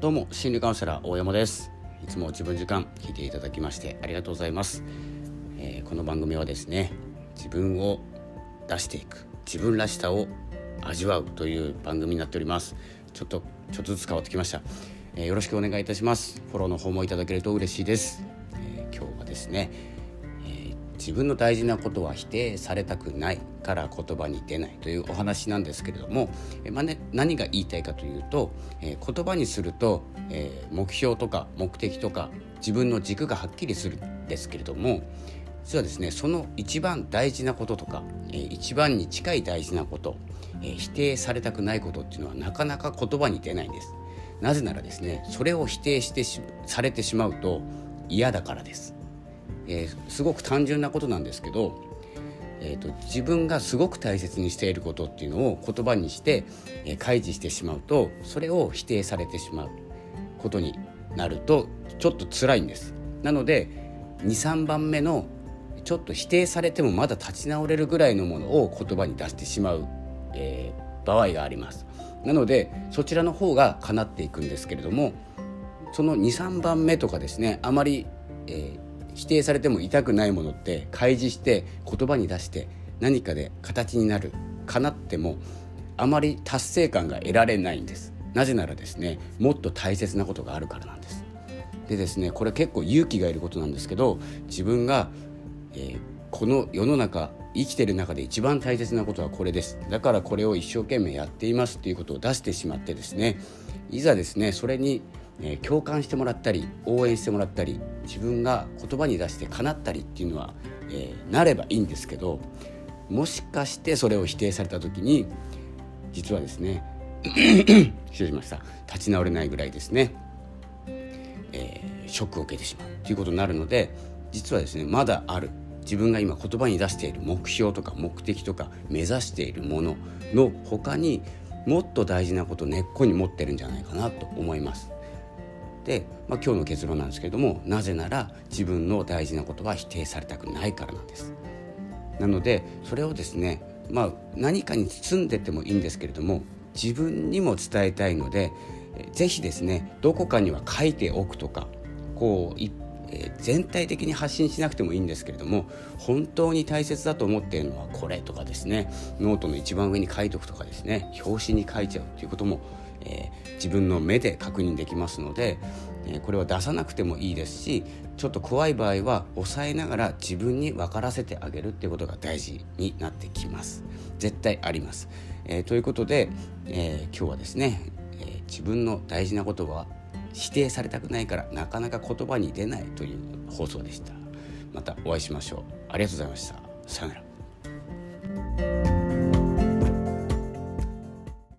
どうも心理カウンセラー大山です。いつも自分時間聞いていただきましてありがとうございます、えー、この番組はですね自分を出していく自分らしさを味わうという番組になっております。ちょっとちょっとずつ変わってきました、えー、よろしくお願いいたします。フォローの方もいただけると嬉しいです、えー、今日はですね自分の大事なことは否定されたくないから言葉に出ないというお話なんですけれども、えまあね、何が言いたいかというと、えー、言葉にすると、えー、目標とか目的とか自分の軸がはっきりするんですけれども実はですねその一番大事なこととか、えー、一番に近い大事なこと、えー、否定されたくないことっていうのはなかなか言葉に出ないんです。なぜならですねそれを否定してされてしまうと嫌だからです。えー、すごく単純なことなんですけど、えーと、自分がすごく大切にしていることっていうのを言葉にして、えー、開示してしまうとそれを否定されてしまうことになるとちょっと辛いんです。なので23番目のちょっと否定されてもまだ立ち直れるぐらいのものを言葉に出してしまう、えー、場合があります。なのでそちらの方が叶っていくんですけれどもその23番目とかですねあまり、えー否定されても痛くないものって開示して言葉に出して何かで形になるかなってもあまり達成感が得られないんです。なぜならですねもっと大切なことがあるからなんです。でですねこれ結構勇気がいることなんですけど自分が、えー、この世の中生きてる中で一番大切なことはこれです。だからこれを一生懸命やっていますっていうことを出してしまってですねいざですねそれにえ、共感してもらったり応援してもらったり自分が言葉に出して叶ったりっていうのは、えー、なればいいんですけどもしかしてそれを否定された時に実はですね 失礼しました立ち直れないぐらいですね、えー、ショックを受けてしまうということになるので実はですねまだある自分が今言葉に出している目標とか目的とか目指しているものの他にもっと大事なこと根っこに持ってるんじゃないかなと思います。で、まあ、今日の結論なんですけれどもなぜなら自分の大事なことは否定されたくないからなんです。なのでそれをですね、まあ、何かに包んでてもいいんですけれども自分にも伝えたいので是非ですねどこかには書いておくとかこうえ全体的に発信しなくてもいいんですけれども本当に大切だと思っているのはこれとかですねノートの一番上に書いておくとかですね表紙に書いちゃうということもえー、自分の目で確認できますので、えー、これは出さなくてもいいですしちょっと怖い場合は抑えながら自分に分からせてあげるっていうことが大事になってきます。絶対あります、えー、ということで、え今日はですね、え自分の大事なことは否定されたくないからなかなか言葉に出ないという放送でした。またお会いしましょう。ありがとうございました。さよなら。